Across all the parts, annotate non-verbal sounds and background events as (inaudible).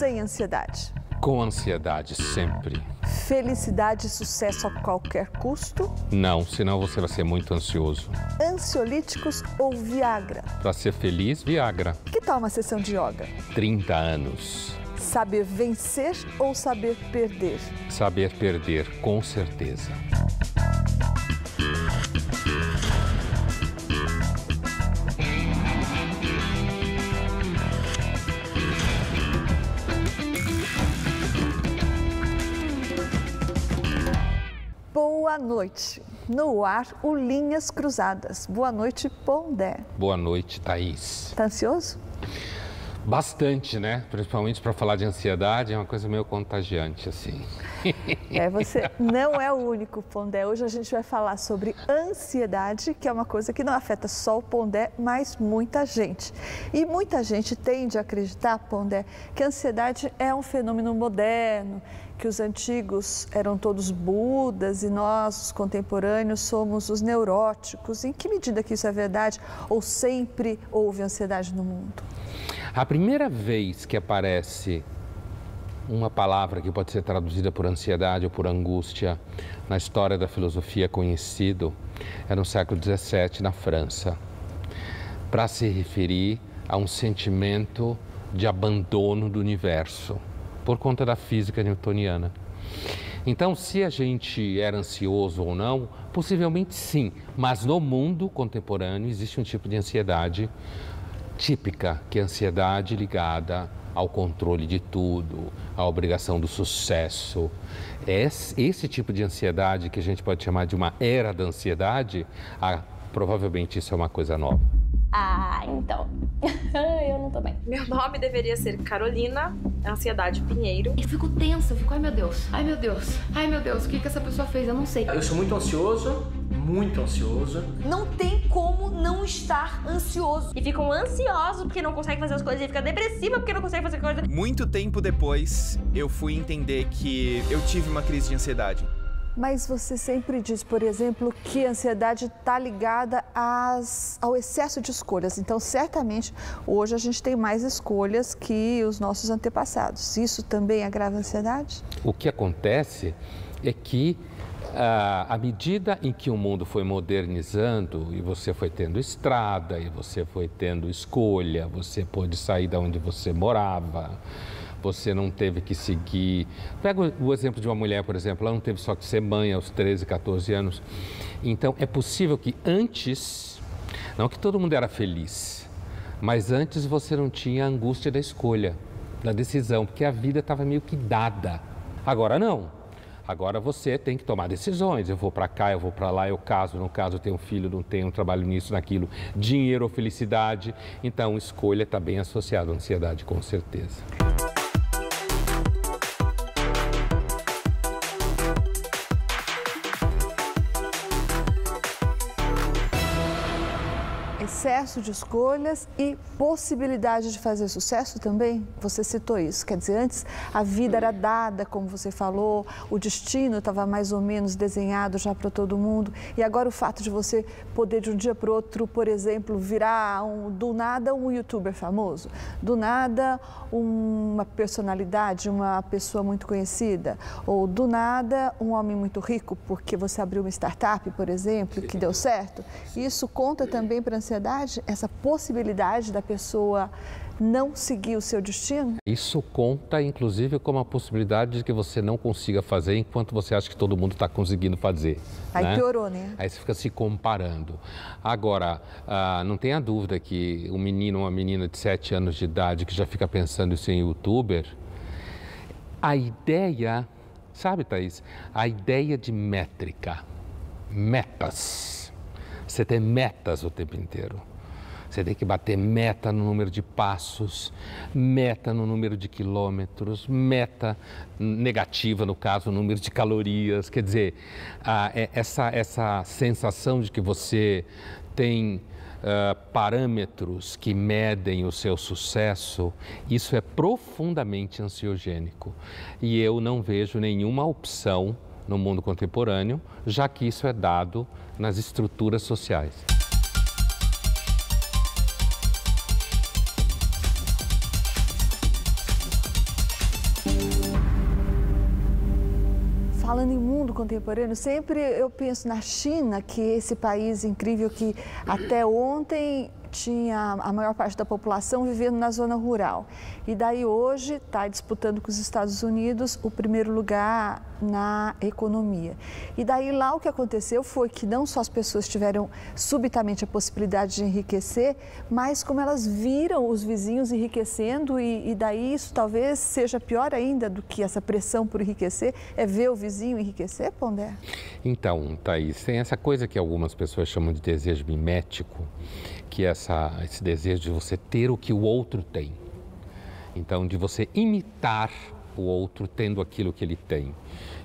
sem ansiedade? Com ansiedade, sempre. Felicidade e sucesso a qualquer custo? Não, senão você vai ser muito ansioso. Ansiolíticos ou Viagra? Para ser feliz, Viagra. Que tal uma sessão de yoga? 30 anos. Saber vencer ou saber perder? Saber perder, com certeza. Noite. No ar, o Linhas Cruzadas. Boa noite, Pondé. Boa noite, Thaís. Tá ansioso? Bastante, né? Principalmente para falar de ansiedade, é uma coisa meio contagiante, assim. (laughs) É, você não é o único, Pondé. Hoje a gente vai falar sobre ansiedade, que é uma coisa que não afeta só o Pondé, mas muita gente. E muita gente tende a acreditar, Pondé, que a ansiedade é um fenômeno moderno, que os antigos eram todos budas e nós, os contemporâneos, somos os neuróticos. Em que medida que isso é verdade ou sempre houve ansiedade no mundo? A primeira vez que aparece uma palavra que pode ser traduzida por ansiedade ou por angústia na história da filosofia conhecido é no século XVII, na França, para se referir a um sentimento de abandono do universo por conta da física newtoniana. Então, se a gente era ansioso ou não, possivelmente sim, mas no mundo contemporâneo existe um tipo de ansiedade típica, que é a ansiedade ligada ao controle de tudo, à obrigação do sucesso. Esse, esse tipo de ansiedade, que a gente pode chamar de uma era da ansiedade, ah, provavelmente isso é uma coisa nova. Ah, então. (laughs) eu não tô bem. Meu nome deveria ser Carolina Ansiedade Pinheiro. Eu fico tensa, eu fico, ai meu Deus, ai meu Deus, ai meu Deus, o que, que essa pessoa fez? Eu não sei. Eu sou muito ansioso, muito ansioso. Não tem como não estar ansioso. E ficam ansiosos porque não conseguem fazer as coisas e fica depressiva porque não consegue fazer coisas. Muito tempo depois, eu fui entender que eu tive uma crise de ansiedade. Mas você sempre diz, por exemplo, que a ansiedade está ligada às, ao excesso de escolhas. Então, certamente, hoje a gente tem mais escolhas que os nossos antepassados. Isso também agrava a ansiedade? O que acontece é que à medida em que o mundo foi modernizando e você foi tendo estrada, e você foi tendo escolha, você pôde sair da onde você morava, você não teve que seguir. Pega o exemplo de uma mulher, por exemplo, ela não teve só que ser mãe aos 13, 14 anos. Então, é possível que antes, não que todo mundo era feliz, mas antes você não tinha a angústia da escolha, da decisão, porque a vida estava meio que dada. Agora não. Agora você tem que tomar decisões. Eu vou para cá, eu vou para lá, eu caso, não caso, eu tenho um filho, não tenho, trabalho nisso, naquilo. Dinheiro ou felicidade. Então, escolha está bem associada à ansiedade, com certeza. Excesso de escolhas e possibilidade de fazer sucesso também? Você citou isso. Quer dizer, antes a vida era dada, como você falou, o destino estava mais ou menos desenhado já para todo mundo. E agora o fato de você poder de um dia para outro, por exemplo, virar um, do nada um youtuber famoso, do nada uma personalidade, uma pessoa muito conhecida, ou do nada um homem muito rico, porque você abriu uma startup, por exemplo, que deu certo. Isso conta também para a ansiedade, essa possibilidade da pessoa não seguir o seu destino? Isso conta, inclusive, como a possibilidade de que você não consiga fazer enquanto você acha que todo mundo está conseguindo fazer. Aí né? piorou, né? Aí você fica se comparando. Agora, ah, não tenha dúvida que um menino ou uma menina de 7 anos de idade que já fica pensando em ser youtuber, a ideia, sabe, Thaís? A ideia de métrica, metas. Você tem metas o tempo inteiro. Você tem que bater meta no número de passos, meta no número de quilômetros, meta negativa, no caso, o número de calorias. Quer dizer, ah, é, essa, essa sensação de que você tem Uh, parâmetros que medem o seu sucesso, isso é profundamente ansiogênico. E eu não vejo nenhuma opção no mundo contemporâneo, já que isso é dado nas estruturas sociais. falando em mundo contemporâneo, sempre eu penso na China, que é esse país incrível que até ontem tinha a maior parte da população vivendo na zona rural. E daí hoje está disputando com os Estados Unidos o primeiro lugar na economia. E daí lá o que aconteceu foi que não só as pessoas tiveram subitamente a possibilidade de enriquecer, mas como elas viram os vizinhos enriquecendo e, e daí isso talvez seja pior ainda do que essa pressão por enriquecer, é ver o vizinho enriquecer, Pondé? Então, Thaís, tem essa coisa que algumas pessoas chamam de desejo mimético, que essa, esse desejo de você ter o que o outro tem. Então, de você imitar o outro tendo aquilo que ele tem.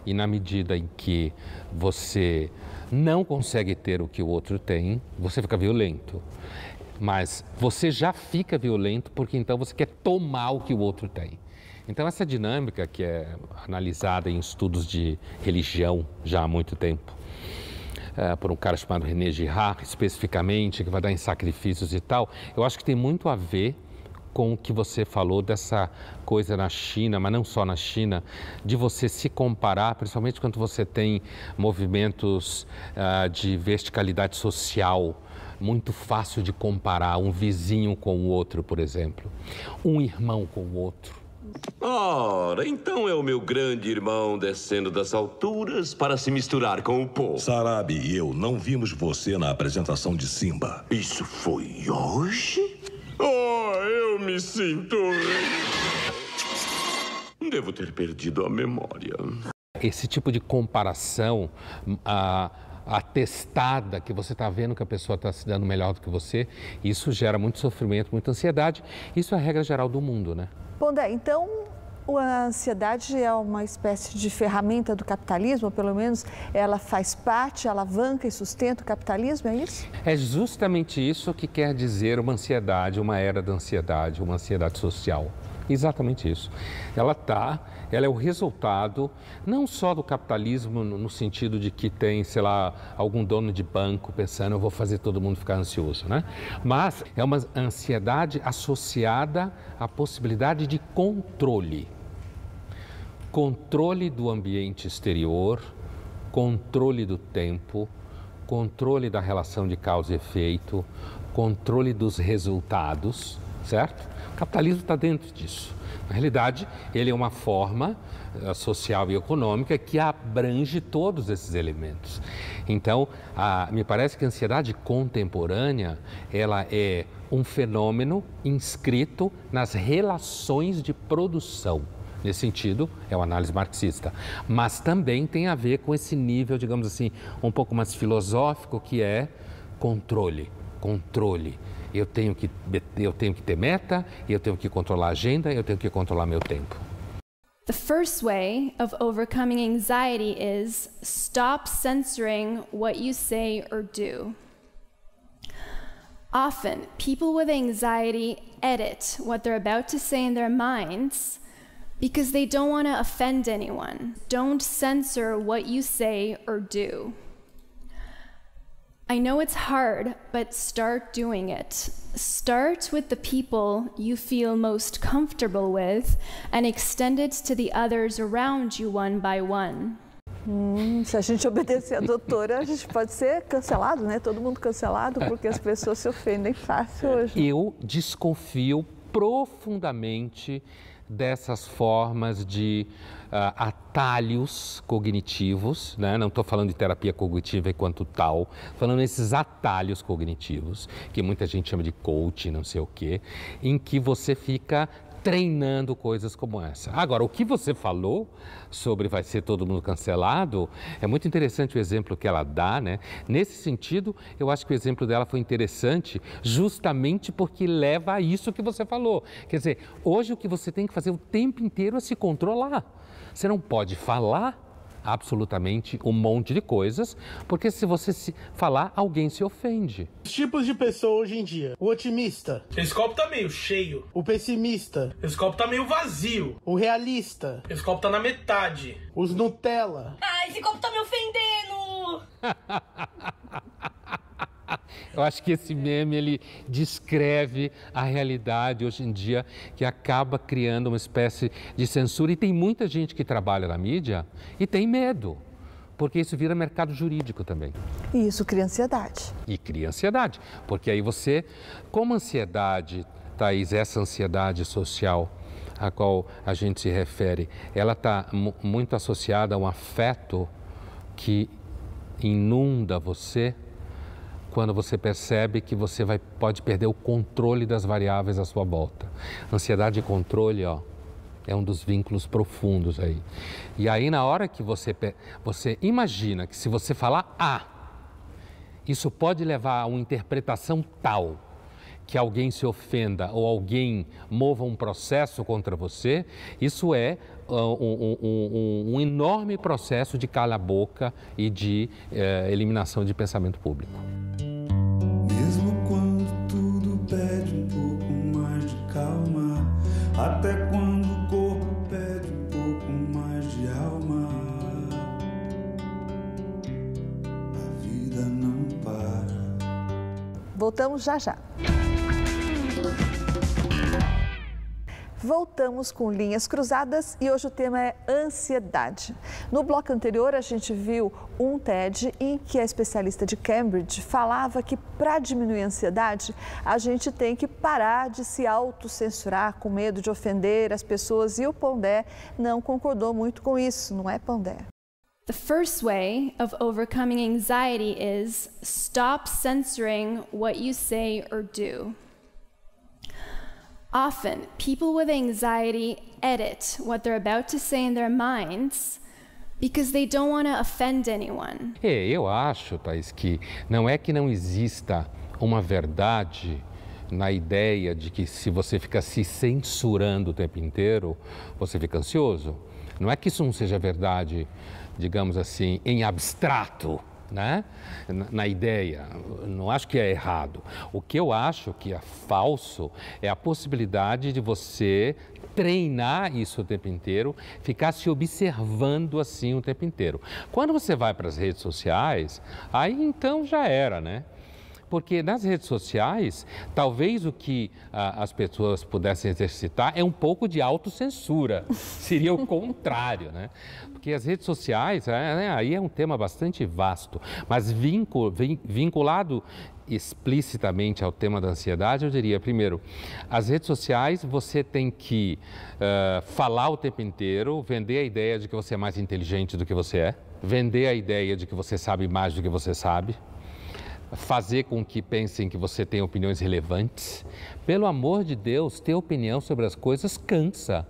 E na medida em que você não consegue ter o que o outro tem, você fica violento. Mas você já fica violento porque então você quer tomar o que o outro tem. Então, essa dinâmica que é analisada em estudos de religião já há muito tempo, é, por um cara chamado René Girard, especificamente, que vai dar em sacrifícios e tal, eu acho que tem muito a ver com o que você falou dessa coisa na China, mas não só na China, de você se comparar, principalmente quando você tem movimentos uh, de verticalidade social, muito fácil de comparar um vizinho com o outro, por exemplo, um irmão com o outro. Ora, então é o meu grande irmão descendo das alturas para se misturar com o povo. Sarabi e eu não vimos você na apresentação de Simba. Isso foi hoje? Oh, eu me sinto. Devo ter perdido a memória. Esse tipo de comparação. Uh atestada que você está vendo que a pessoa está se dando melhor do que você, isso gera muito sofrimento, muita ansiedade. Isso é a regra geral do mundo, né? Pondé, então a ansiedade é uma espécie de ferramenta do capitalismo, pelo menos ela faz parte, alavanca e sustenta o capitalismo, é isso? É justamente isso que quer dizer uma ansiedade, uma era da ansiedade, uma ansiedade social. Exatamente isso. Ela tá, ela é o resultado não só do capitalismo no, no, sentido de que tem, sei lá, algum dono de banco pensando eu vou fazer todo mundo ficar ansioso, né? Mas é uma ansiedade associada à possibilidade de controle. Controle do ambiente exterior, controle do tempo, controle da relação de causa e efeito, controle dos resultados, certo? O capitalismo está dentro disso. Na realidade, ele é uma forma uh, social e econômica que abrange todos esses elementos. Então, a, me parece que a ansiedade contemporânea ela é um fenômeno inscrito nas relações de produção. Nesse sentido, é uma análise marxista. Mas também tem a ver com esse nível, digamos assim, um pouco mais filosófico, que é controle. Controle eu tenho que eu tenho que ter meta, eu tenho que controlar a agenda, eu tenho que controlar meu tempo. The first way of overcoming anxiety is stop censoring what you say or do. Often, people with anxiety edit what they're about to say in their minds because they don't want to offend anyone. Don't censor what you say or do. I know it's hard, but start doing it. Start with the people you feel most comfortable with and extend it to the others around you one by one. Hum, se a gente obedecer a doutora, a gente pode ser cancelado, né? Todo mundo cancelado porque as pessoas se ofendem fácil hoje. Eu desconfio profundamente dessas formas de uh, atalhos cognitivos, né? não estou falando de terapia cognitiva enquanto tal, falando desses atalhos cognitivos, que muita gente chama de coaching, não sei o quê, em que você fica treinando coisas como essa. Agora, o que você falou sobre vai ser todo mundo cancelado, é muito interessante o exemplo que ela dá, né? Nesse sentido, eu acho que o exemplo dela foi interessante justamente porque leva a isso que você falou. Quer dizer, hoje o que você tem que fazer o tempo inteiro é se controlar. Você não pode falar absolutamente um monte de coisas, porque se você se falar, alguém se ofende. Os tipos de pessoa hoje em dia. O otimista. Esse copo tá meio cheio. O pessimista. Esse copo tá meio vazio. O realista. Esse copo tá na metade. Os Nutella. Ah, esse copo tá me ofendendo! (laughs) Eu acho que esse meme ele descreve a realidade hoje em dia que acaba criando uma espécie de censura e tem muita gente que trabalha na mídia e tem medo. Porque isso vira mercado jurídico também. E isso cria ansiedade. E cria ansiedade. Porque aí você, como ansiedade, Thaís, essa ansiedade social a qual a gente se refere, ela está muito associada a um afeto que inunda você quando você percebe que você vai, pode perder o controle das variáveis à sua volta. Ansiedade e controle, ó, é um dos vínculos profundos aí. E aí, na hora que você, você imagina que se você falar A, isso pode levar a uma interpretação tal que alguém se ofenda ou alguém mova um processo contra você, isso é uh, um, um, um, enorme processo de cala-boca e de uh, eliminação de pensamento público. Pede um pouco mais de calma. Até quando o corpo pede um pouco mais de alma. A vida não para. Voltamos já já. Voltamos com linhas cruzadas e hoje o tema é ansiedade. No bloco anterior, a gente viu um TED em que a especialista de Cambridge falava que para diminuir a ansiedade, a gente tem que parar de se autocensurar com medo de ofender as pessoas e o Pondé não concordou muito com isso, não é Pondé? The first way of overcoming anxiety is stop censoring what you say or do. Often, people with anxiety edit what they're about to say in their minds because they don't want to offend anyone. É, eu acho, Thais, que não é que não exista uma verdade na ideia de que se você fica se censurando o tempo inteiro, você fica ansioso. Não é que isso não seja verdade, digamos assim, em abstrato né? Na, ideia. Não acho que é errado. O que eu acho que é falso é a possibilidade de você treinar isso o tempo inteiro, ficar se observando assim o tempo inteiro. Quando você vai para as redes sociais, aí então já era, né? Porque nas redes sociais, talvez o que ah, as pessoas pudessem exercitar é um pouco de autocensura. (laughs) Seria o contrário, né? Porque as redes sociais, é, né, aí é um tema bastante vasto, mas vinculado explicitamente ao tema da ansiedade, eu diria, primeiro, as redes sociais você tem que uh, falar o tempo inteiro, vender a ideia de que você é mais inteligente do que você é, vender a ideia de que você sabe mais do que você sabe, fazer com que pensem que você tem opiniões relevantes. Pelo amor de Deus, ter opinião sobre as coisas cansa.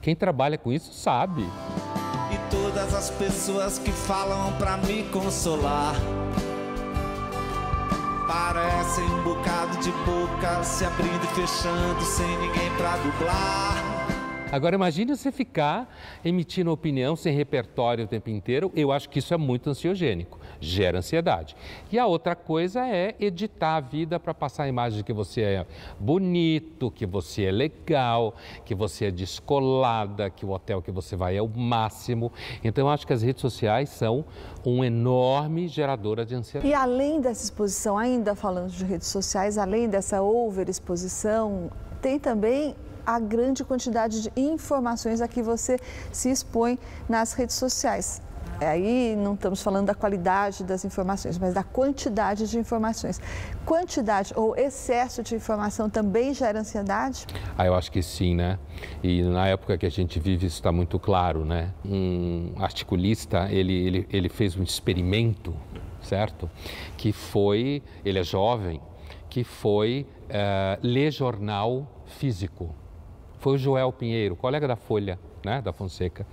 Quem trabalha com isso sabe. E todas as pessoas que falam para me consolar parecem um bocado de boca se abrindo e fechando sem ninguém para dublar. Agora imagine você ficar emitindo opinião sem repertório o tempo inteiro. Eu acho que isso é muito ansiogênico, gera ansiedade. E a outra coisa é editar a vida para passar a imagem de que você é bonito, que você é legal, que você é descolada, que o hotel que você vai é o máximo. Então eu acho que as redes sociais são um enorme geradora de ansiedade. E além dessa exposição, ainda falando de redes sociais, além dessa overexposição, tem também a grande quantidade de informações a que você se expõe nas redes sociais. Aí não estamos falando da qualidade das informações, mas da quantidade de informações. Quantidade ou excesso de informação também gera ansiedade? Ah, eu acho que sim, né? E na época que a gente vive isso está muito claro, né? Um articulista, ele, ele, ele fez um experimento, certo? Que foi, ele é jovem, que foi uh, ler jornal físico foi o Joel Pinheiro, colega da Folha, né, da Fonseca.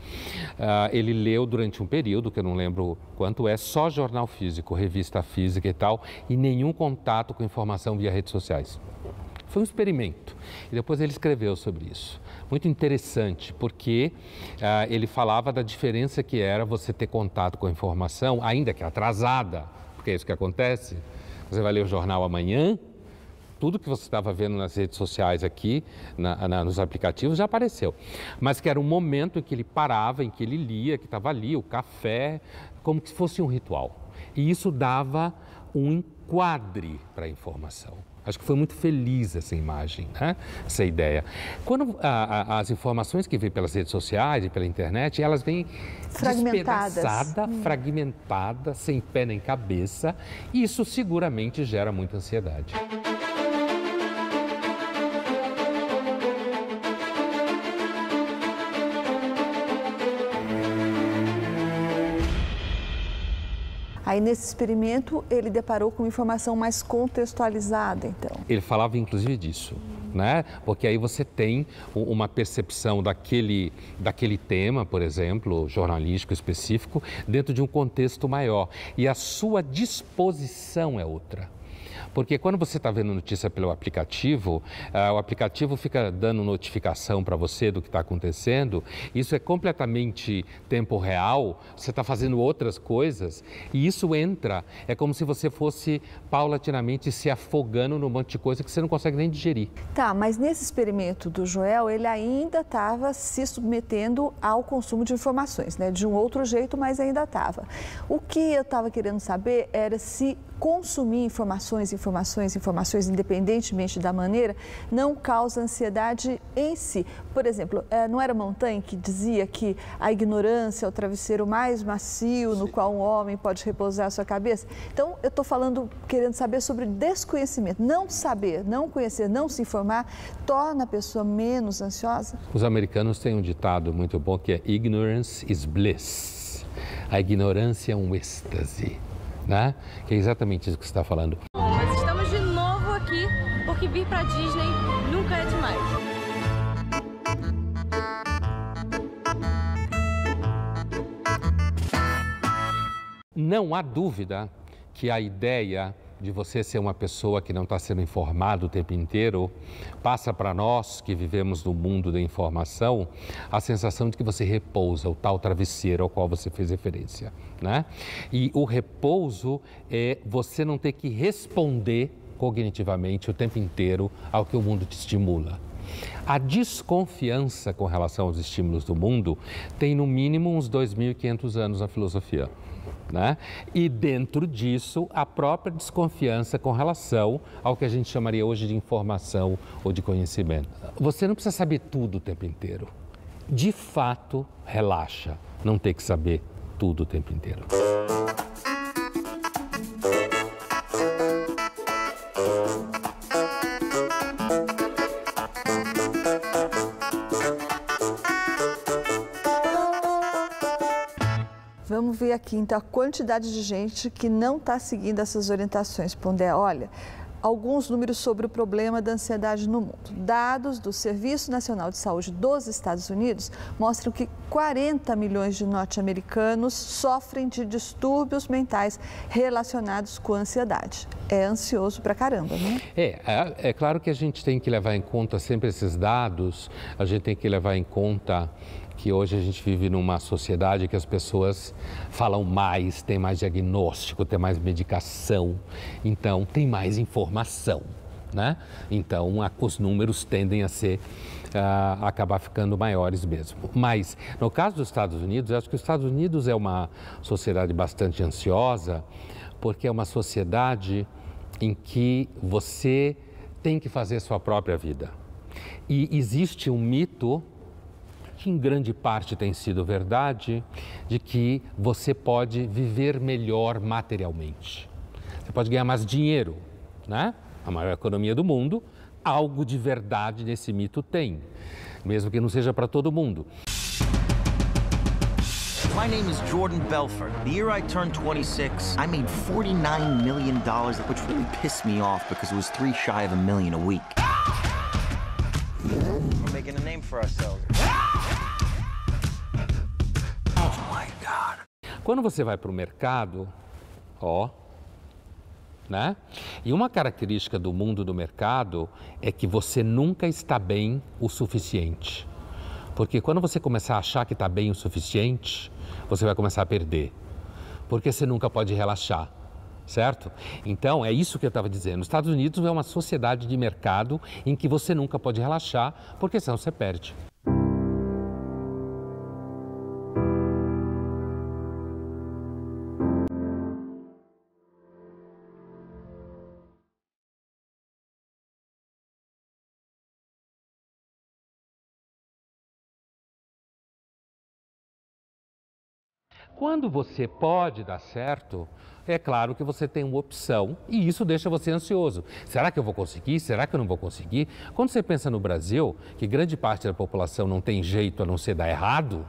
Uh, ele leu durante um período, que eu não lembro quanto é, só jornal físico, revista física e tal, e nenhum contato com informação via redes sociais. Foi um experimento. E depois ele escreveu sobre isso. Muito interessante, porque uh, ele falava da diferença que era você ter contato com a informação, ainda que atrasada, porque é isso que acontece. Você vai ler o jornal amanhã, tudo que você estava vendo nas redes sociais aqui, na, na, nos aplicativos, já apareceu. Mas que era um momento em que ele parava, em que ele lia, que estava ali, o café, como se fosse um ritual. E isso dava um enquadre para a informação. Acho que foi muito feliz essa imagem, né? essa ideia. Quando a, a, as informações que vêm pelas redes sociais e pela internet, elas vêm fragmentadas, despedaçada, hum. fragmentada, sem pé nem cabeça, e isso seguramente gera muita ansiedade. Aí nesse experimento ele deparou com informação mais contextualizada, então. Ele falava inclusive disso. Né? Porque aí você tem uma percepção daquele, daquele tema, por exemplo, jornalístico específico, dentro de um contexto maior. E a sua disposição é outra. Porque quando você está vendo notícia pelo aplicativo, uh, o aplicativo fica dando notificação para você do que está acontecendo. Isso é completamente tempo real. Você está fazendo outras coisas e isso entra. É como se você fosse paulatinamente se afogando num monte de coisa que você não consegue nem digerir. Tá, mas nesse experimento do Joel, ele ainda estava se submetendo ao consumo de informações, né? De um outro jeito, mas ainda estava. O que eu estava querendo saber era se consumir informações, informações, informações, independentemente da maneira, não causa ansiedade em si. Por exemplo, eh, não era Montaigne que dizia que a ignorância é o travesseiro mais macio Sim. no qual um homem pode repousar a sua cabeça? Então, eu estou falando, querendo saber sobre desconhecimento. Não saber, não conhecer, não se informar, torna a pessoa menos ansiosa? Os americanos têm um ditado muito bom que é ignorance is bliss. A ignorância é um êxtase né? Que é exatamente isso que você está falando. Mas estamos de novo aqui porque vir para Disney nunca é demais. Não há dúvida que a ideia de você ser uma pessoa que não está sendo informado o tempo inteiro, passa para nós que vivemos no mundo da informação a sensação de que você repousa, o tal travesseiro ao qual você fez referência. Né? E o repouso é você não ter que responder cognitivamente o tempo inteiro ao que o mundo te estimula. A desconfiança com relação aos estímulos do mundo tem no mínimo uns 2.500 anos na filosofia. Né? E dentro disso, a própria desconfiança com relação ao que a gente chamaria hoje de informação ou de conhecimento. Você não precisa saber tudo o tempo inteiro. De fato, relaxa, não ter que saber tudo o tempo inteiro. Ver aqui, então, a quantidade de gente que não está seguindo essas orientações. Pondé, olha, alguns números sobre o problema da ansiedade no mundo. Dados do Serviço Nacional de Saúde dos Estados Unidos mostram que 40 milhões de norte-americanos sofrem de distúrbios mentais relacionados com a ansiedade. É ansioso pra caramba, né? É, é, é claro que a gente tem que levar em conta sempre esses dados, a gente tem que levar em conta que hoje a gente vive numa sociedade que as pessoas falam mais, tem mais diagnóstico, tem mais medicação, então tem mais informação, né? Então a, os números tendem a ser uh, acabar ficando maiores mesmo. Mas no caso dos Estados Unidos, acho que os Estados Unidos é uma sociedade bastante ansiosa, porque é uma sociedade em que você tem que fazer sua própria vida. E existe um mito que em grande parte tem sido verdade, de que você pode viver melhor materialmente. Você pode ganhar mais dinheiro, né? A maior economia do mundo, algo de verdade nesse mito tem, mesmo que não seja para todo mundo. My name is Jordan Belfort. The year I turned 26, I made $49 million, which really pissed me off because it was three shy of a million a week. We're making a name for ourselves. Quando você vai para o mercado, ó, né? E uma característica do mundo do mercado é que você nunca está bem o suficiente. Porque quando você começar a achar que está bem o suficiente, você vai começar a perder. Porque você nunca pode relaxar, certo? Então, é isso que eu estava dizendo. Os Estados Unidos é uma sociedade de mercado em que você nunca pode relaxar, porque senão você perde. Quando você pode dar certo, é claro que você tem uma opção e isso deixa você ansioso. Será que eu vou conseguir? Será que eu não vou conseguir? Quando você pensa no Brasil, que grande parte da população não tem jeito a não ser dar errado,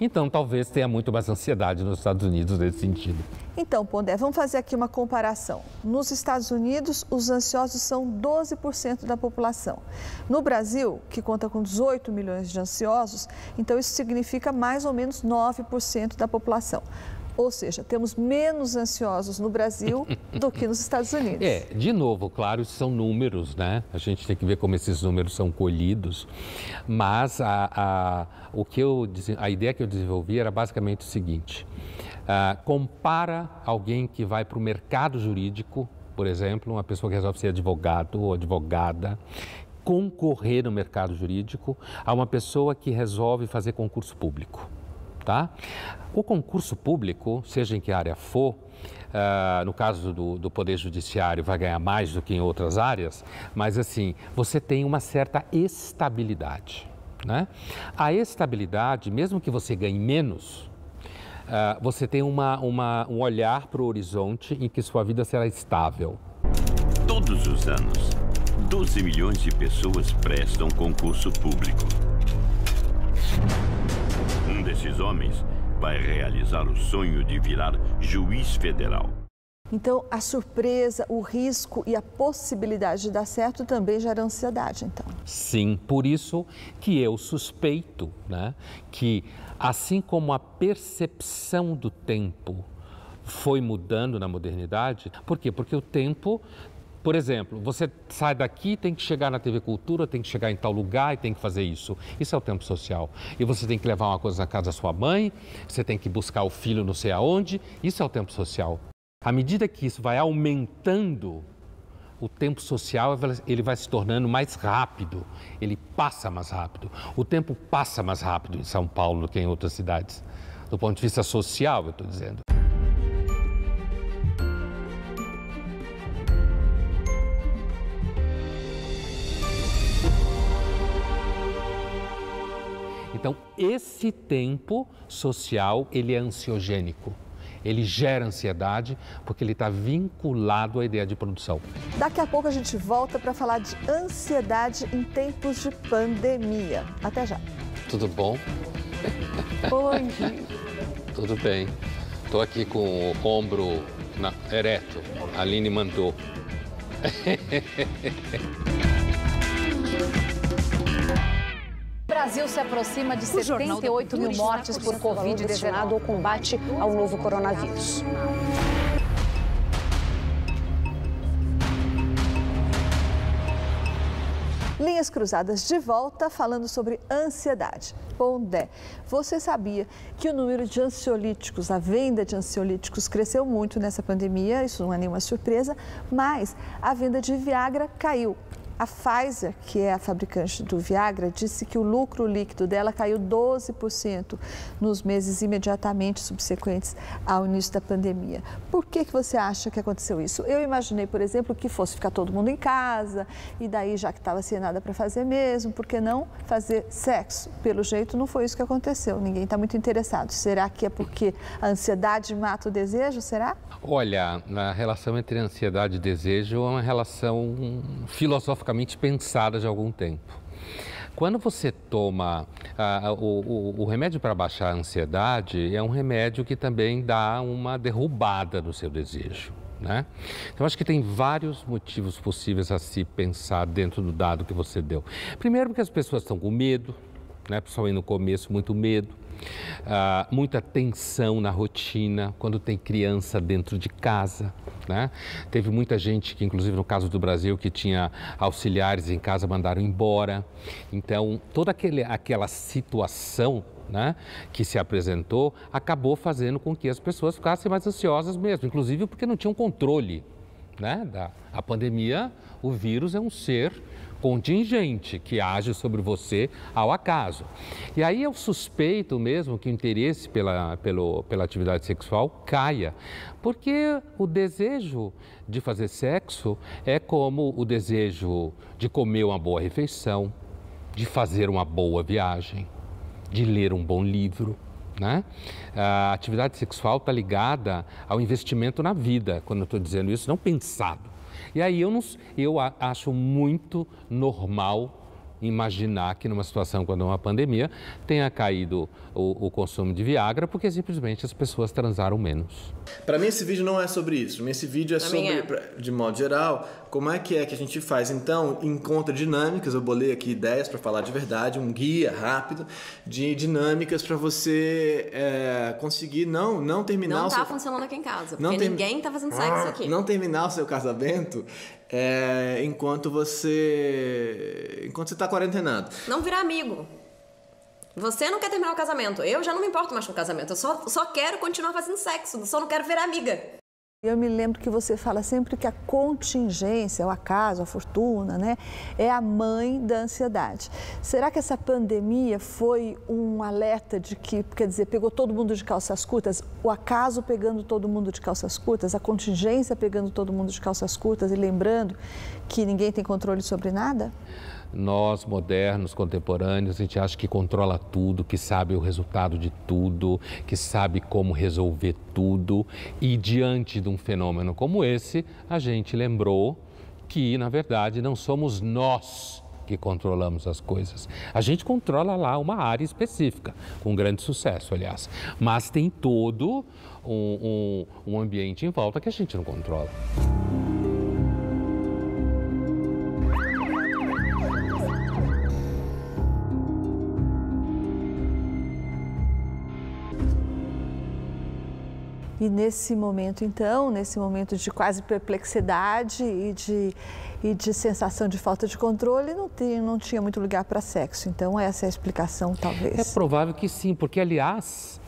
então talvez tenha muito mais ansiedade nos Estados Unidos nesse sentido. Então, Pondé, vamos fazer aqui uma comparação. Nos Estados Unidos, os ansiosos são 12% da população. No Brasil, que conta com 18 milhões de ansiosos, então isso significa mais ou menos 9% da população. Ou seja, temos menos ansiosos no Brasil (laughs) do que nos Estados Unidos. É, de novo, claro, são números, né? A gente tem que ver como esses números são colhidos. Mas a, a, o que eu, a ideia que eu desenvolvi era basicamente o seguinte: uh, compara alguém que vai para o mercado jurídico, por exemplo, uma pessoa que resolve ser advogado ou advogada, concorrer no mercado jurídico, a uma pessoa que resolve fazer concurso público. Tá? O concurso público, seja em que área for, uh, no caso do, do, Poder Judiciário, vai ganhar mais do que em outras áreas, mas assim, você tem uma certa estabilidade. Né? A estabilidade, mesmo que você ganhe menos, uh, você tem uma, uma, um olhar para o horizonte em que sua vida será estável. Todos os anos, 12 milhões de pessoas prestam concurso público. Desses homens vai realizar o sonho de virar juiz federal. Então, a surpresa, o risco e a possibilidade de dar certo também gera ansiedade, então. Sim, por isso que eu suspeito, né, que assim como a percepção do tempo foi mudando na modernidade, por quê? Porque o tempo por exemplo, você sai daqui, tem que chegar na TV Cultura, tem que chegar em tal lugar e tem que fazer isso. Isso é o tempo social. E você tem que levar uma coisa na casa da sua mãe, você tem que buscar o filho não sei aonde. Isso é o tempo social. À medida que isso vai aumentando, o tempo social ele vai se tornando mais rápido, ele passa mais rápido. O tempo passa mais rápido em São Paulo do que em outras cidades. Do ponto de vista social, eu estou dizendo. Então, esse tempo social, ele é ansiogênico. Ele gera ansiedade porque ele está vinculado à ideia de produção. Daqui a pouco a gente volta para falar de ansiedade em tempos de pandemia. Até já. Tudo bom? Oi. (laughs) Tudo bem. Estou aqui com o ombro na, ereto. A Aline mandou. (laughs) Brasil se aproxima de 78 mil mortes por Covid destinado ao combate ao novo coronavírus. Linhas Cruzadas de volta falando sobre ansiedade. Pondé, você sabia que o número de ansiolíticos, a venda de ansiolíticos cresceu muito nessa pandemia, isso não é nenhuma surpresa, mas a venda de Viagra caiu. A Pfizer, que é a fabricante do Viagra, disse que o lucro líquido dela caiu 12% nos meses imediatamente subsequentes ao início da pandemia. Por que, que você acha que aconteceu isso? Eu imaginei, por exemplo, que fosse ficar todo mundo em casa e daí, já que estava sem nada para fazer mesmo, por que não fazer sexo? Pelo jeito, não foi isso que aconteceu. Ninguém está muito interessado. Será que é porque a ansiedade mata o desejo? Será? Olha, a relação entre ansiedade e desejo é uma relação filosoficamente pensada de algum tempo. Quando você toma ah, o, o, o, remédio para baixar a ansiedade, é um remédio que também dá uma derrubada no seu desejo. Né? Então, acho que tem vários motivos possíveis a se pensar dentro do dado que você deu. Primeiro, porque as pessoas estão com medo, né? principalmente no começo, muito medo. Uh, muita tensão na rotina quando tem criança dentro de casa. Né? Teve muita gente que, inclusive no caso do Brasil, que tinha auxiliares em casa, mandaram embora. Então, toda aquele, aquela situação né, que se apresentou acabou fazendo com que as pessoas ficassem mais ansiosas mesmo, inclusive porque não tinham controle. Né, da, a pandemia, o vírus é um ser contingente que age sobre você ao acaso. E aí eu suspeito mesmo que o interesse pela, pelo, pela atividade sexual caia, porque o desejo de fazer sexo é como o desejo de comer uma boa refeição, de fazer uma boa viagem, de ler um bom livro. Né? A atividade sexual está ligada ao investimento na vida, quando eu estou dizendo isso, não pensado. E aí eu, não, eu acho muito normal imaginar que numa situação quando é uma pandemia tenha caído o, o, consumo de Viagra porque simplesmente as pessoas transaram menos. Para mim esse vídeo não é sobre isso. Esse vídeo é sobre, é. de modo geral, como é que é que a gente faz então encontra dinâmicas. Eu bolei aqui ideias para falar de verdade, um guia rápido de dinâmicas para você é, conseguir não não terminar. Não o tá seu... funcionando aqui em casa, porque ter... ninguém tá fazendo sexo aqui. Não terminar o seu casamento é, enquanto você enquanto você está quarentenado. Não virar amigo. Você não quer terminar o casamento. Eu já não me importo mais com o casamento. Eu só, só quero continuar fazendo sexo. Só não quero virar amiga. Eu me lembro que você fala sempre que a contingência, o acaso, a fortuna, né, é a mãe da ansiedade. Será que essa pandemia foi um alerta de que, quer dizer, pegou todo mundo de calças curtas, o acaso pegando todo mundo de calças curtas, a contingência pegando todo mundo de calças curtas e lembrando que ninguém tem controle sobre nada? Nós modernos, contemporâneos, a gente acha que controla tudo, que sabe o resultado de tudo, que sabe como resolver tudo. E diante de um fenômeno como esse, a gente lembrou que, na verdade, não somos nós que controlamos as coisas. A gente controla lá uma área específica, com grande sucesso, aliás. Mas tem todo um, um, um ambiente em volta que a gente não controla. E nesse momento, então, nesse momento de quase perplexidade e de, e de sensação de falta de controle, não, não tinha muito lugar para sexo. Então, essa é a explicação, talvez. É provável que sim, porque, aliás,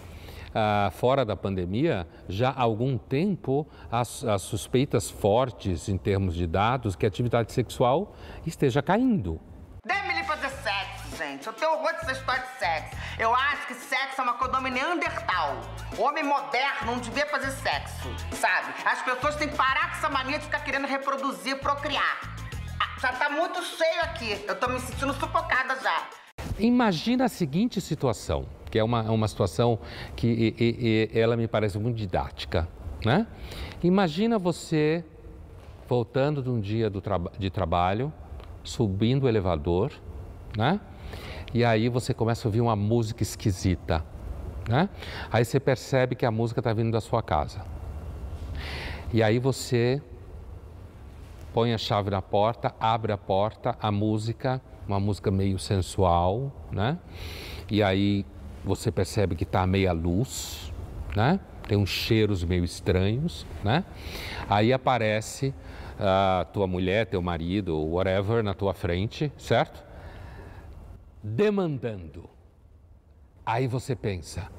ah, fora da pandemia, já há algum tempo, as, as suspeitas fortes em termos de dados que a atividade sexual esteja caindo. Gente. Eu tenho horror dessa história de sexo. Eu acho que sexo é uma coisa neandertal. Homem moderno não devia fazer sexo, sabe? As pessoas têm que parar com essa mania de ficar querendo reproduzir, procriar. Ah, já tá muito cheio aqui. Eu tô me sentindo sufocada já. Imagina a seguinte situação, que é uma, uma situação que e, e, ela me parece muito didática, né? Imagina você voltando de um dia traba de trabalho, subindo o elevador, né? E aí você começa a ouvir uma música esquisita, né? Aí você percebe que a música está vindo da sua casa. E aí você põe a chave na porta, abre a porta, a música, uma música meio sensual, né? E aí você percebe que está meia luz, né? Tem uns cheiros meio estranhos, né? Aí aparece a tua mulher, teu marido, whatever, na tua frente, certo? Demandando. Aí você pensa,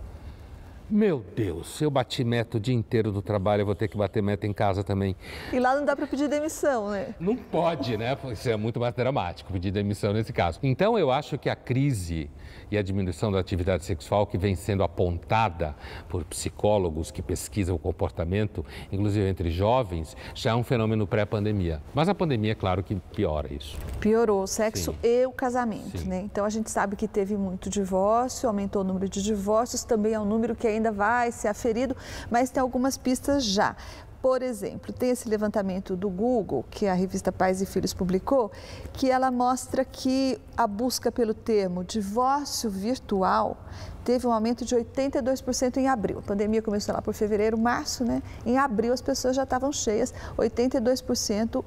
meu Deus, se eu bati meta o dia inteiro do trabalho, eu vou ter que bater meta em casa também. E lá não dá para pedir demissão, né? Não pode, né? Isso é muito mais dramático, pedir demissão nesse caso. Então, eu acho que a crise e a diminuição da atividade sexual que vem sendo apontada por psicólogos que pesquisam o comportamento, inclusive entre jovens, já é um fenômeno pré-pandemia. Mas a pandemia, é claro que piora isso. Piorou o sexo Sim. e o casamento, Sim. né? Então a gente sabe que teve muito divórcio, aumentou o número de divórcios, também é um número que ainda vai ser aferido, mas tem algumas pistas já. Por exemplo, tem esse levantamento do Google, que a revista Pais e Filhos publicou, que ela mostra que a busca pelo termo divórcio virtual teve um aumento de 82% em abril. A pandemia começou lá por fevereiro, março, né? Em abril as pessoas já estavam cheias, 82%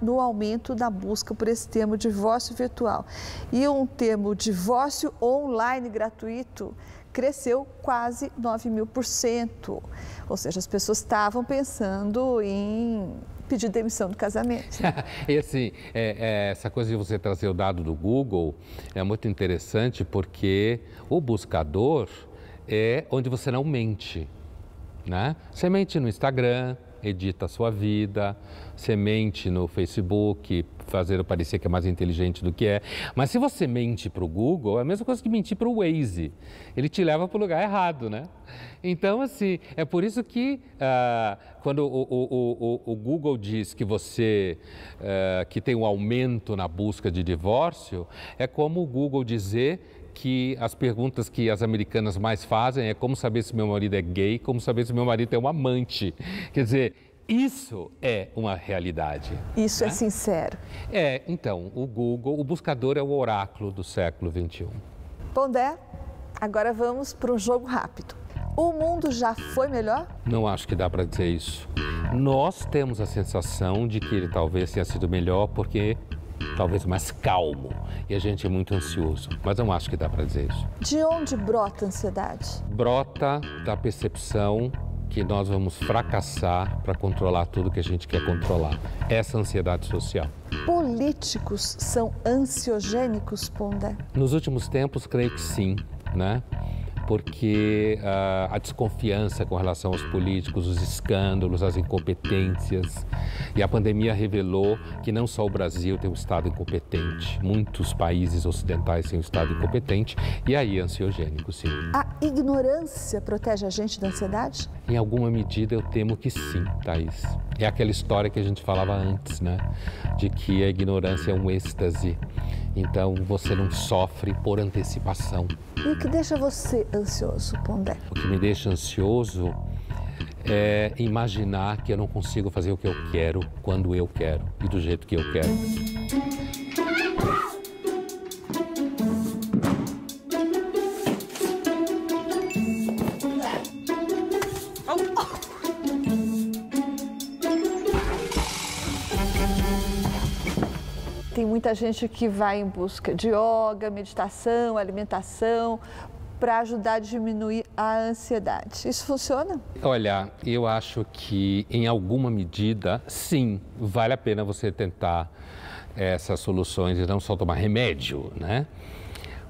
no aumento da busca por esse termo divórcio virtual. E um termo divórcio online gratuito cresceu quase 9 mil por cento. Ou seja, as pessoas estavam pensando em pedir demissão do casamento. (laughs) e assim, é, é, essa coisa de você trazer o dado do Google é muito interessante porque o buscador é onde você não mente. Né? Você mente no Instagram, edita a sua vida, você mente no Facebook, fazendo parecer que é mais inteligente do que é. Mas se você mente para o Google, é a mesma coisa que mentir para o Waze. Ele te leva para o lugar errado, né? Então, assim, é por isso que uh, quando o, o, o, o, Google diz que você uh, que tem um aumento na busca de divórcio, é como o Google dizer que as perguntas que as americanas mais fazem é como saber se meu marido é gay, como saber se meu marido é um amante. Quer dizer, isso é uma realidade. Isso é né? é sincero. É, então, o Google, o buscador é o oráculo do século XXI. Pondé, agora vamos para um jogo rápido. O mundo já foi melhor? Não acho que dá para dizer isso. Nós temos a sensação de que ele talvez tenha sido melhor porque talvez mais calmo e a gente é muito ansioso, mas não acho que dá para dizer isso. De onde brota a ansiedade? Brota da percepção que nós vamos fracassar para controlar tudo que a gente quer controlar. Essa ansiedade social. Políticos são ansiogênicos, Pondé? Nos últimos tempos, creio que sim, né? Porque uh, a desconfiança com relação aos políticos, os escândalos, as incompetências. E a pandemia revelou que não só o Brasil tem um Estado incompetente, muitos países ocidentais têm um Estado incompetente, e aí ansiogênico, sim. A ignorância protege a gente da ansiedade? Em alguma medida eu temo que sim, Thaís. É aquela história que a gente falava antes, né? De que a ignorância é um êxtase então você não sofre por antecipação. E o que deixa você ansioso, Pondé? O que me deixa ansioso é imaginar que eu não consigo fazer o que eu quero quando eu quero e do jeito que eu quero. Muita gente que vai em busca de yoga, meditação, alimentação, para ajudar a diminuir a ansiedade. Isso funciona? Olha, eu acho que em alguma medida, sim, vale a pena você tentar essas soluções e não só tomar remédio, né?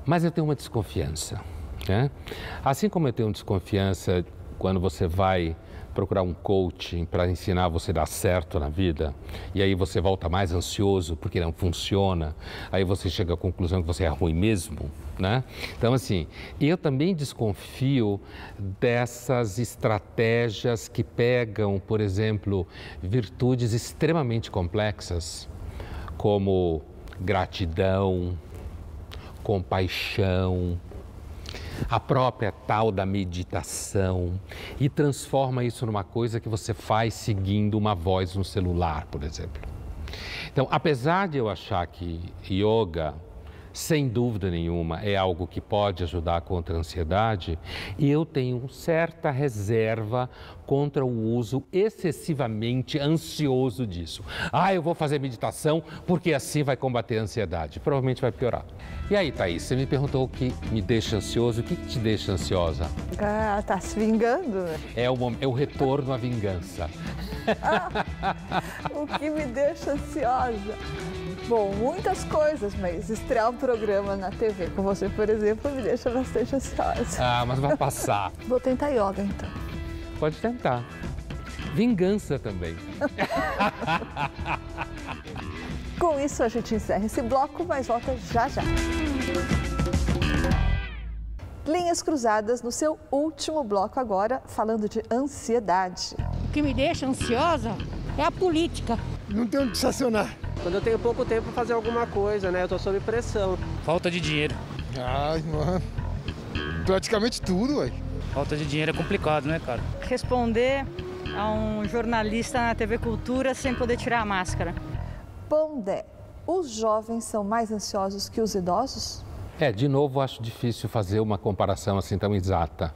Mas eu tenho uma desconfiança, né? Assim como eu tenho desconfiança quando você vai procurar um coaching para ensinar você a dar certo na vida, e aí você volta mais ansioso porque não funciona, aí você chega à conclusão que você é ruim mesmo, né? Então, assim, eu também desconfio dessas estratégias que pegam, por exemplo, virtudes extremamente complexas, como gratidão, compaixão, a própria tal da meditação e transforma isso numa coisa que você faz seguindo uma voz no celular, por exemplo. Então, apesar de eu achar que yoga sem dúvida nenhuma, é algo que pode ajudar contra a ansiedade. E eu tenho certa reserva contra o uso excessivamente ansioso disso. Ah, eu vou fazer meditação porque assim vai combater a ansiedade. Provavelmente vai piorar. E aí, Thaís, você me perguntou o que me deixa ansioso. O que, que te deixa ansiosa? Ah, tá se vingando. É o, é o retorno à vingança. (laughs) Ah, o que me deixa ansiosa? Bom, muitas coisas, mas estrear um programa na TV com você, por exemplo, me deixa bastante ansiosa. Ah, mas vai passar. (laughs) Vou tentar yoga então. Pode tentar. Vingança também. (laughs) com isso a gente encerra esse bloco, mas volta já já. Linhas cruzadas no seu último bloco agora, falando de ansiedade. O que me deixa ansiosa é a política. Não tem onde estacionar. Quando eu tenho pouco tempo para fazer alguma coisa, né? Eu tô sob pressão. Falta de dinheiro. Ai, mano. Praticamente tudo, ué. Falta de dinheiro é complicado, né, cara? Responder a um jornalista na TV Cultura sem poder tirar a máscara. Pondé, os jovens são mais ansiosos que os idosos? É, de novo, acho difícil fazer uma comparação assim tão exata.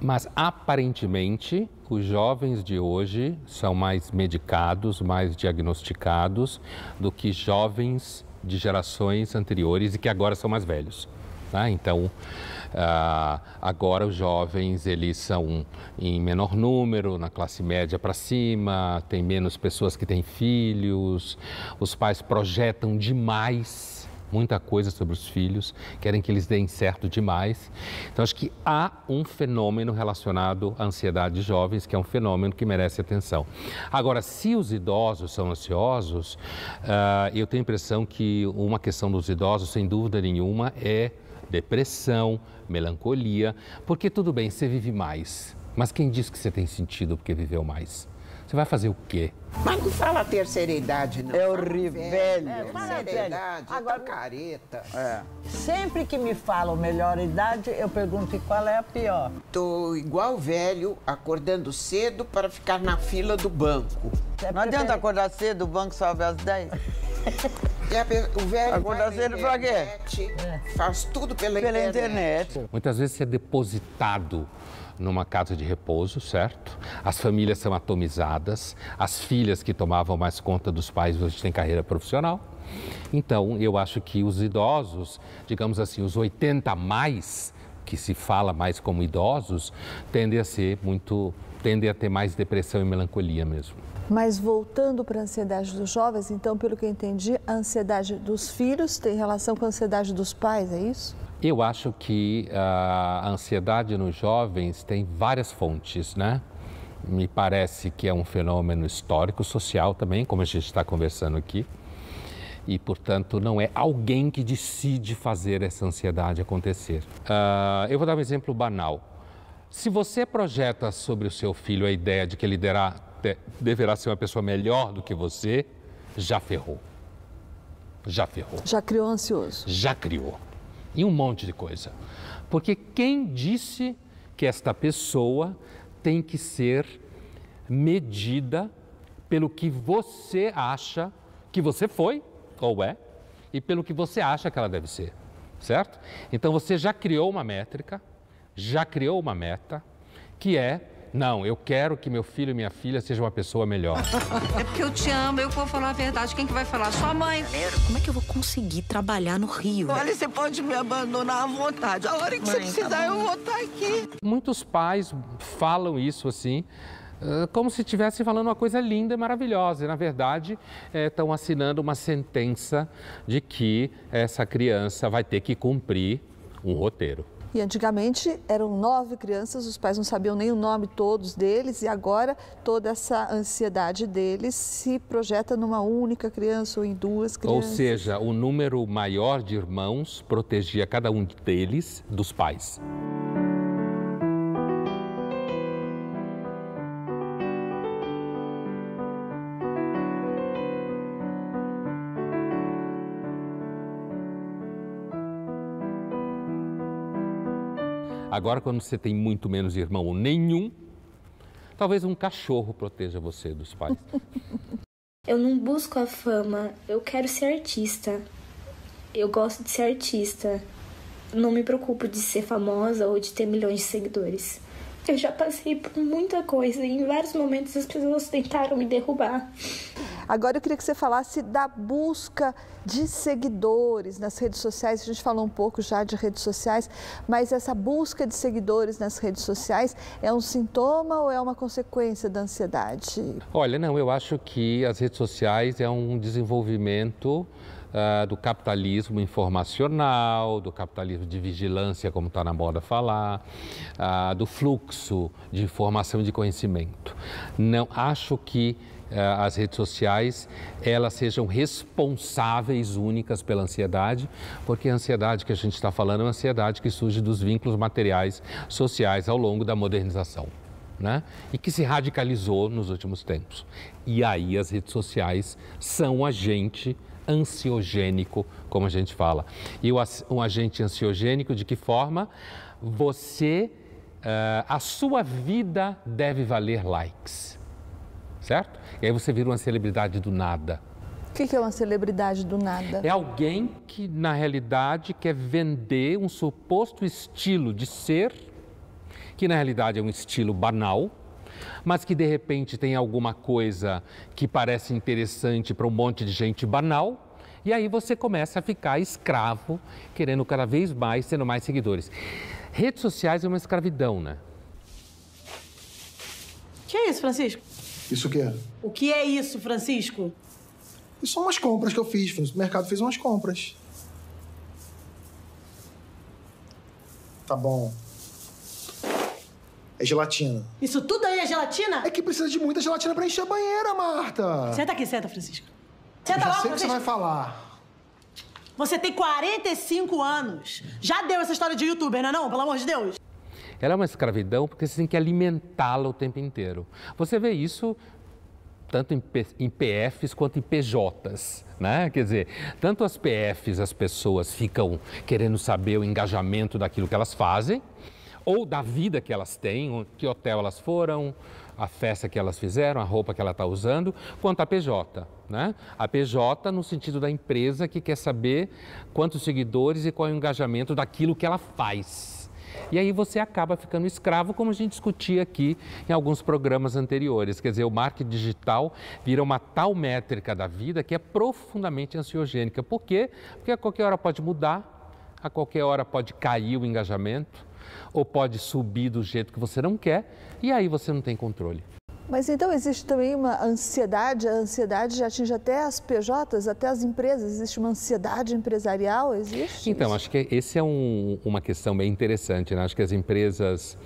Mas aparentemente, os jovens de hoje são mais medicados, mais diagnosticados do que jovens de gerações anteriores e que agora são mais velhos. Né? Então, uh, agora os jovens eles são em menor número, na classe média para cima, tem menos pessoas que têm filhos, os pais projetam demais muita coisa sobre os filhos, querem que eles deem certo demais. Então, acho que há um fenômeno relacionado à ansiedade de jovens, que é um fenômeno que merece atenção. Agora, se os idosos são ansiosos, uh, eu tenho a impressão que uma questão dos idosos, sem dúvida nenhuma, é depressão, melancolia, porque tudo bem, você vive mais, mas quem diz que você tem sentido porque viveu mais? Você vai fazer o quê? Mas não fala terceira idade, não. É horrível. Velho. É, terceira idade, Agora, tá careta. É. Sempre que me falam melhor idade, eu pergunto qual é a pior. Tô igual velho, acordando cedo para ficar na fila do banco. Você não adianta acordar cedo, o banco sobe às 10. (laughs) o velho acordar cedo pra quê? Faz tudo pela, pela internet. internet. Muitas vezes você é depositado numa casa de repouso, certo? As famílias são atomizadas, as filhas que tomavam mais conta dos pais hoje têm carreira profissional. Então, eu acho que os idosos, digamos assim, os 80 a mais, que se fala mais como idosos, tendem a ser muito, tendem a ter mais depressão e melancolia mesmo. Mas voltando para a ansiedade dos jovens, então, pelo que eu entendi, a ansiedade dos filhos tem relação com a ansiedade dos pais, é isso? Eu acho que a ansiedade nos jovens tem várias fontes, né? Me parece que é um fenômeno histórico, social também, como a gente está conversando aqui. E, portanto, não é alguém que decide fazer essa ansiedade acontecer. Uh, eu vou dar um exemplo banal. Se você projeta sobre o seu filho a ideia de que ele derá, de, deverá ser uma pessoa melhor do que você, já ferrou. Já ferrou. Já criou ansioso. Já criou e um monte de coisa. Porque quem disse que esta pessoa tem que ser medida pelo que você acha que você foi ou é e pelo que você acha que ela deve ser, certo? Então você já criou uma métrica, já criou uma meta, que é não, eu quero que meu filho e minha filha sejam uma pessoa melhor. (laughs) É porque eu te amo, eu vou falar a verdade. Quem que vai falar? Sua mãe. Como é que eu vou conseguir trabalhar no Rio? Olha, você pode me abandonar à vontade. A hora que mãe, você precisar, tá eu vou estar aqui. Muitos pais falam isso assim como se estivessem falando uma coisa linda e maravilhosa. E, na verdade, estão assinando uma sentença de que essa criança vai ter que cumprir um roteiro. E antigamente eram nove crianças, os pais não sabiam nem o nome todos deles, e agora toda essa ansiedade deles se projeta numa única criança ou em duas crianças. Ou seja, o número maior de irmãos protegia cada um deles dos pais. Agora, quando você tem muito menos irmão ou nenhum, talvez um cachorro proteja você dos pais. (laughs) eu não busco a fama, eu quero ser artista. Eu gosto de ser artista. Não me preocupo de ser famosa ou de ter milhões de seguidores. Eu já passei por muita coisa e em vários momentos as pessoas tentaram me derrubar. Agora eu queria que você falasse da busca de seguidores nas redes sociais. A gente falou um pouco já de redes sociais, mas essa busca de seguidores nas redes sociais é um sintoma ou é uma consequência da ansiedade? Olha, não, eu acho que as redes sociais é um desenvolvimento Uh, do capitalismo informacional, do capitalismo de vigilância, como está na moda falar, uh, do fluxo de informação e de conhecimento. Não acho que uh, as redes sociais elas sejam responsáveis únicas pela ansiedade, porque a ansiedade que a gente está falando é uma ansiedade que surge dos vínculos materiais sociais ao longo da modernização. Né? E que se radicalizou nos últimos tempos. E aí as redes sociais são agente ansiogênico, como a gente fala. E um agente ansiogênico, de que forma? Você, uh, a sua vida deve valer likes, certo? E aí você vira uma celebridade do nada. O que, que é uma celebridade do nada? É alguém que, na realidade, quer vender um suposto estilo de ser, que na realidade é um estilo banal, mas que de repente tem alguma coisa que parece interessante para um monte de gente banal. E aí você começa a ficar escravo, querendo cada vez mais, tendo mais seguidores. Redes sociais é uma escravidão, né? O que é isso, Francisco? Isso o que é? O que é isso, Francisco? Isso são umas compras que eu fiz. O mercado fez umas compras. Tá bom. É gelatina. Isso tudo aí é gelatina? É que precisa de muita gelatina pra encher a banheira, Marta. Senta aqui, senta, Francisco. Senta Eu já logo, sei o que você vai falar. Você tem 45 anos. Já deu essa história de youtuber, não é não? Pelo amor de Deus. Ela é uma escravidão porque você tem que alimentá-la o tempo inteiro. Você vê isso tanto em, em PFs quanto em PJs. Né? Quer dizer, tanto as PFs as pessoas ficam querendo saber o engajamento daquilo que elas fazem, ou da vida que elas têm, que hotel elas foram, a festa que elas fizeram, a roupa que ela está usando, quanto a PJ. Né? A PJ no sentido da empresa que quer saber quantos seguidores e qual é o engajamento daquilo que ela faz. E aí você acaba ficando escravo, como a gente discutia aqui em alguns programas anteriores. Quer dizer, o marketing digital vira uma tal métrica da vida que é profundamente ansiogênica. Por quê? Porque a qualquer hora pode mudar, a qualquer hora pode cair o engajamento, ou pode subir do jeito que você não quer, e aí você não tem controle. Mas então existe também uma ansiedade, a ansiedade já atinge até as PJs, até as empresas, existe uma ansiedade empresarial, existe? Então, isso? acho que esse é um, uma questão bem interessante, né? Acho que as empresas,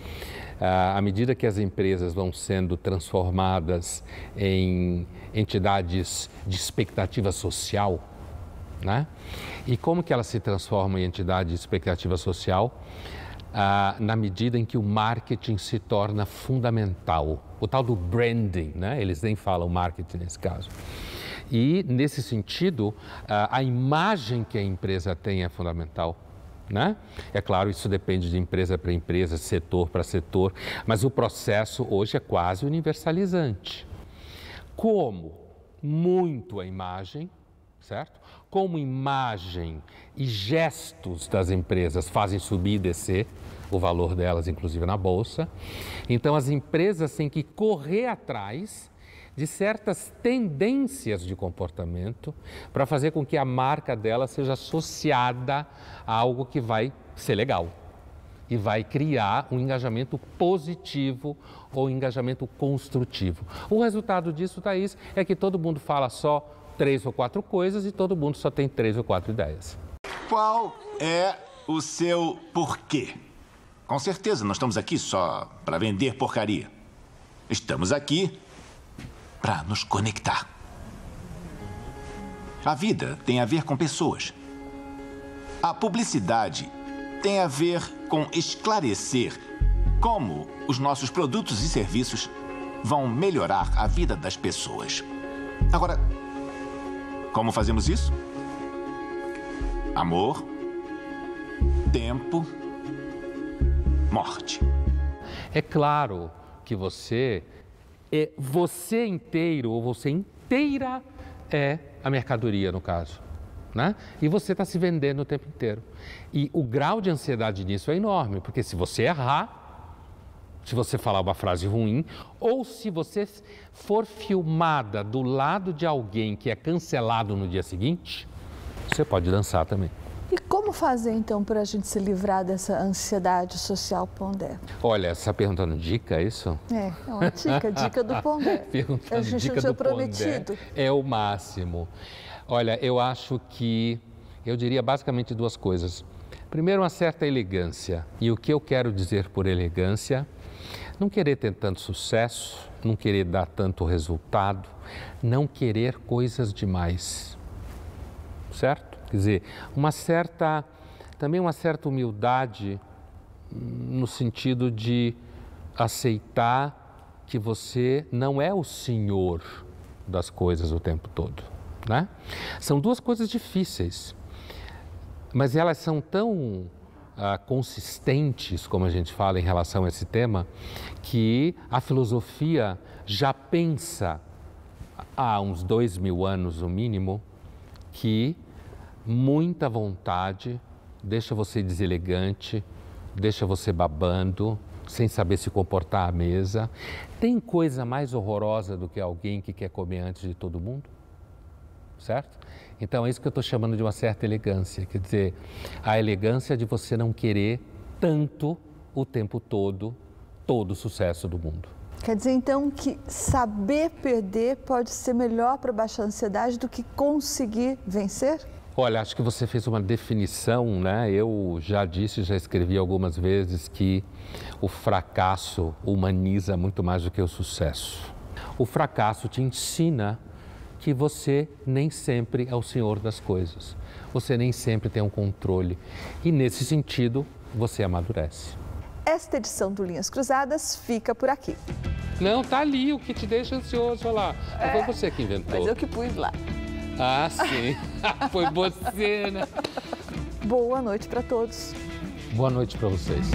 ah, à medida que as empresas vão sendo transformadas em entidades de expectativa social, né? E como que elas se transformam em entidade de expectativa social? Ah, na medida em que o marketing se torna fundamental. O tal do branding, né? eles nem falam marketing nesse caso. E, nesse sentido, ah, a imagem que a empresa tem é fundamental. Né? É claro, isso depende de empresa para empresa, setor para setor, mas o processo hoje é quase universalizante. Como muito a imagem, certo? Como imagem e gestos das empresas fazem subir e descer o valor delas, inclusive na bolsa. Então, as empresas têm que correr atrás de certas tendências de comportamento para fazer com que a marca dela seja associada a algo que vai ser legal e vai criar um engajamento positivo ou engajamento construtivo. O resultado disso, Thaís, é que todo mundo fala só três ou quatro coisas e todo mundo só tem três ou quatro ideias. Qual é o seu porquê? Com certeza, não estamos aqui só para vender porcaria. Estamos aqui para nos conectar. A vida tem a ver com pessoas. A publicidade tem a ver com esclarecer como os nossos produtos e serviços vão melhorar a vida das pessoas. Agora, como fazemos isso? Amor, tempo, morte. É claro que você é você inteiro ou você inteira é a mercadoria no caso, né? E você está se vendendo o tempo inteiro. E o grau de ansiedade nisso é enorme, porque se você errar, se você falar uma frase ruim, ou se você for filmada do lado de alguém que é cancelado no dia seguinte, você pode dançar também. E como fazer então para a gente se livrar dessa ansiedade social Pondé? Olha, você está perguntando dica, é isso? É, é uma dica, dica do Pondé. (laughs) perguntando a gente dica do prometido. Pondé é o máximo. Olha, eu acho que eu diria basicamente duas coisas. Primeiro, uma certa elegância. E o que eu quero dizer por elegância não querer ter tanto sucesso, não querer dar tanto resultado, não querer coisas demais. Certo? Quer dizer, uma certa, também uma certa humildade no sentido de aceitar que você não é o senhor das coisas o tempo todo, né? São duas coisas difíceis, mas elas são tão ah, consistentes, como a gente fala em relação a esse tema, que a filosofia já pensa há uns dois mil anos, no mínimo, que muita vontade deixa você deselegante, deixa você babando, sem saber se comportar à mesa. Tem coisa mais horrorosa do que alguém que quer comer antes de todo mundo? Certo? Então é isso que eu estou chamando de uma certa elegância, quer dizer, a elegância de você não querer tanto o tempo todo todo o sucesso do mundo. Quer dizer então que saber perder pode ser melhor para baixar a ansiedade do que conseguir vencer? Olha, acho que você fez uma definição, né? Eu já disse, já escrevi algumas vezes que o fracasso humaniza muito mais do que o sucesso. O fracasso te ensina que você nem sempre é o senhor das coisas. Você nem sempre tem um controle. E nesse sentido, você amadurece. Esta edição do Linhas Cruzadas fica por aqui. Não, tá ali o que te deixa ansioso, olha lá. Não foi você que inventou. Mas eu que pus lá. Ah, sim. (laughs) foi você, né? Boa noite para todos. Boa noite para vocês.